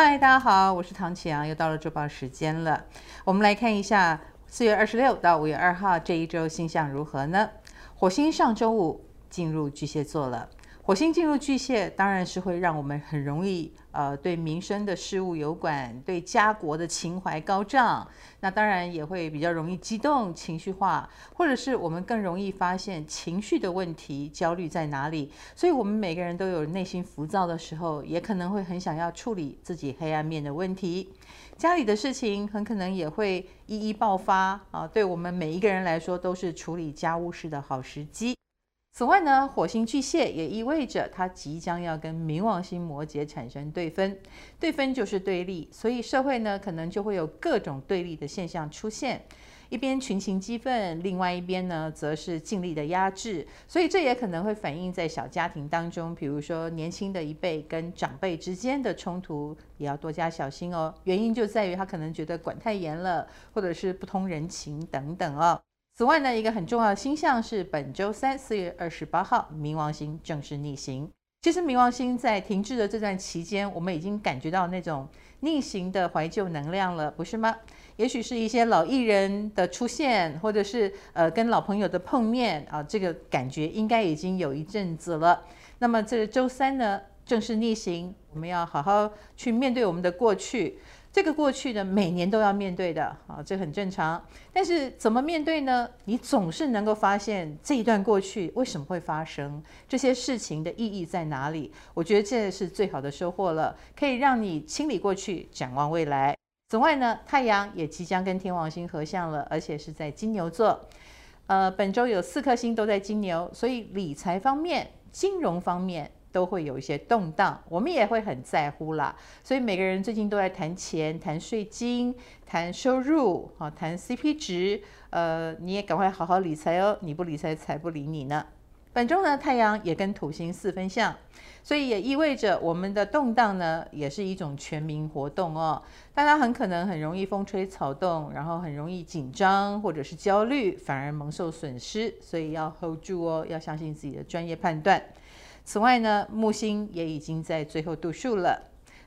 嗨，大家好，我是唐启阳，又到了周报时间了。我们来看一下四月二十六到五月二号这一周星象如何呢？火星上周五进入巨蟹座了。火星进入巨蟹，当然是会让我们很容易，呃，对民生的事物有关，对家国的情怀高涨。那当然也会比较容易激动、情绪化，或者是我们更容易发现情绪的问题、焦虑在哪里。所以，我们每个人都有内心浮躁的时候，也可能会很想要处理自己黑暗面的问题。家里的事情很可能也会一一爆发啊！对我们每一个人来说，都是处理家务事的好时机。此外呢，火星巨蟹也意味着它即将要跟冥王星摩羯产生对分，对分就是对立，所以社会呢可能就会有各种对立的现象出现，一边群情激愤，另外一边呢则是尽力的压制，所以这也可能会反映在小家庭当中，比如说年轻的一辈跟长辈之间的冲突，也要多加小心哦。原因就在于他可能觉得管太严了，或者是不通人情等等哦。此外呢，一个很重要的星象是本周三四月二十八号，冥王星正式逆行。其实冥王星在停滞的这段期间，我们已经感觉到那种逆行的怀旧能量了，不是吗？也许是一些老艺人的出现，或者是呃跟老朋友的碰面啊，这个感觉应该已经有一阵子了。那么这周三呢，正式逆行，我们要好好去面对我们的过去。这个过去呢，每年都要面对的啊，这很正常。但是怎么面对呢？你总是能够发现这一段过去为什么会发生，这些事情的意义在哪里？我觉得这是最好的收获了，可以让你清理过去，展望未来。此外呢，太阳也即将跟天王星合相了，而且是在金牛座。呃，本周有四颗星都在金牛，所以理财方面、金融方面。都会有一些动荡，我们也会很在乎啦。所以每个人最近都在谈钱、谈税金、谈收入，啊，谈 CP 值。呃，你也赶快好好理财哦，你不理财，财不理你呢。本周呢，太阳也跟土星四分相，所以也意味着我们的动荡呢，也是一种全民活动哦。大家很可能很容易风吹草动，然后很容易紧张或者是焦虑，反而蒙受损失。所以要 hold 住哦，要相信自己的专业判断。此外呢，木星也已经在最后度数了，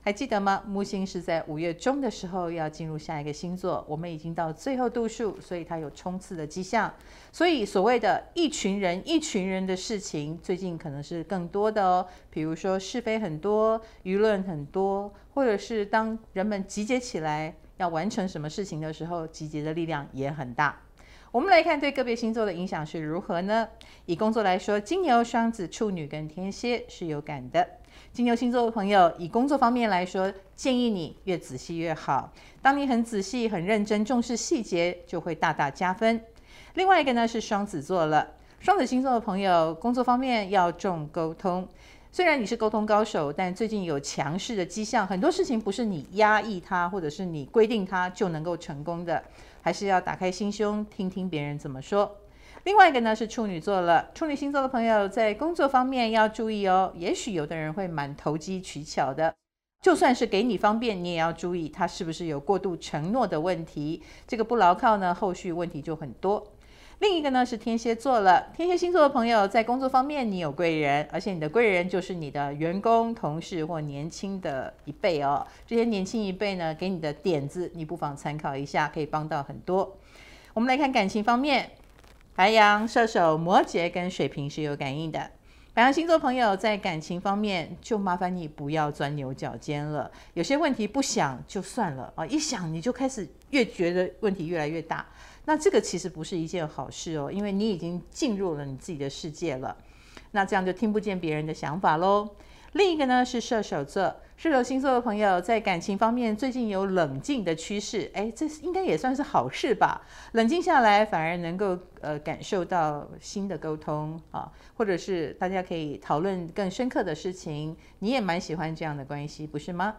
还记得吗？木星是在五月中的时候要进入下一个星座，我们已经到最后度数，所以它有冲刺的迹象。所以所谓的一群人一群人的事情，最近可能是更多的哦。比如说是非很多，舆论很多，或者是当人们集结起来要完成什么事情的时候，集结的力量也很大。我们来看对个别星座的影响是如何呢？以工作来说，金牛、双子、处女跟天蝎是有感的。金牛星座的朋友，以工作方面来说，建议你越仔细越好。当你很仔细、很认真、重视细节，就会大大加分。另外一个呢是双子座了。双子星座的朋友，工作方面要重沟通。虽然你是沟通高手，但最近有强势的迹象，很多事情不是你压抑它，或者是你规定它就能够成功的。还是要打开心胸，听听别人怎么说。另外一个呢是处女座了，处女星座的朋友在工作方面要注意哦。也许有的人会蛮投机取巧的，就算是给你方便，你也要注意他是不是有过度承诺的问题。这个不牢靠呢，后续问题就很多。另一个呢是天蝎座了，天蝎星座的朋友在工作方面你有贵人，而且你的贵人就是你的员工、同事或年轻的一辈哦。这些年轻一辈呢给你的点子，你不妨参考一下，可以帮到很多。我们来看感情方面，白羊、射手、摩羯跟水瓶是有感应的。白羊星座朋友在感情方面就麻烦你不要钻牛角尖了，有些问题不想就算了啊，一想你就开始越觉得问题越来越大。那这个其实不是一件好事哦，因为你已经进入了你自己的世界了，那这样就听不见别人的想法喽。另一个呢是射手座，射手星座的朋友在感情方面最近有冷静的趋势，哎，这应该也算是好事吧？冷静下来反而能够呃感受到新的沟通啊，或者是大家可以讨论更深刻的事情，你也蛮喜欢这样的关系，不是吗？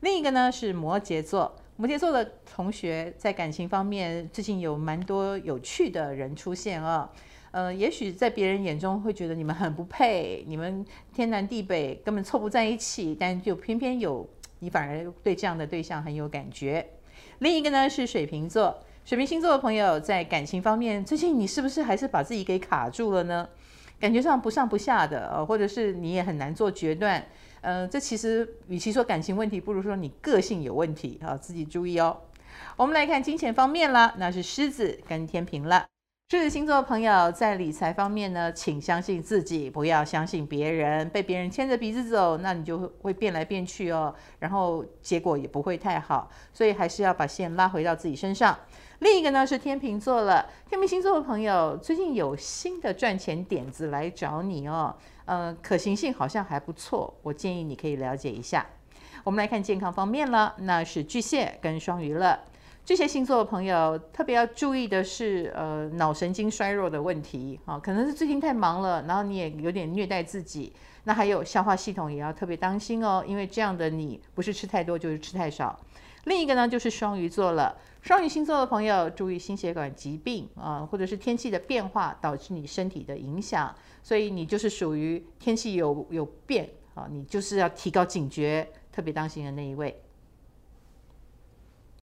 另一个呢是摩羯座。摩羯座的同学在感情方面最近有蛮多有趣的人出现啊，呃，也许在别人眼中会觉得你们很不配，你们天南地北根本凑不在一起，但就偏偏有你反而对这样的对象很有感觉。另一个呢是水瓶座，水瓶星座的朋友在感情方面最近你是不是还是把自己给卡住了呢？感觉上不上不下的，呃，或者是你也很难做决断。嗯、呃，这其实与其说感情问题，不如说你个性有问题啊，自己注意哦。我们来看金钱方面了，那是狮子跟天平了。狮子星座的朋友在理财方面呢，请相信自己，不要相信别人。被别人牵着鼻子走，那你就会变来变去哦，然后结果也不会太好。所以还是要把线拉回到自己身上。另一个呢是天秤座了，天秤星座的朋友最近有新的赚钱点子来找你哦，呃，可行性好像还不错，我建议你可以了解一下。我们来看健康方面了，那是巨蟹跟双鱼了。巨蟹星座的朋友特别要注意的是，呃，脑神经衰弱的问题啊，可能是最近太忙了，然后你也有点虐待自己。那还有消化系统也要特别当心哦，因为这样的你不是吃太多就是吃太少。另一个呢就是双鱼座了，双鱼星座的朋友注意心血管疾病啊，或者是天气的变化导致你身体的影响，所以你就是属于天气有有变啊，你就是要提高警觉，特别当心的那一位。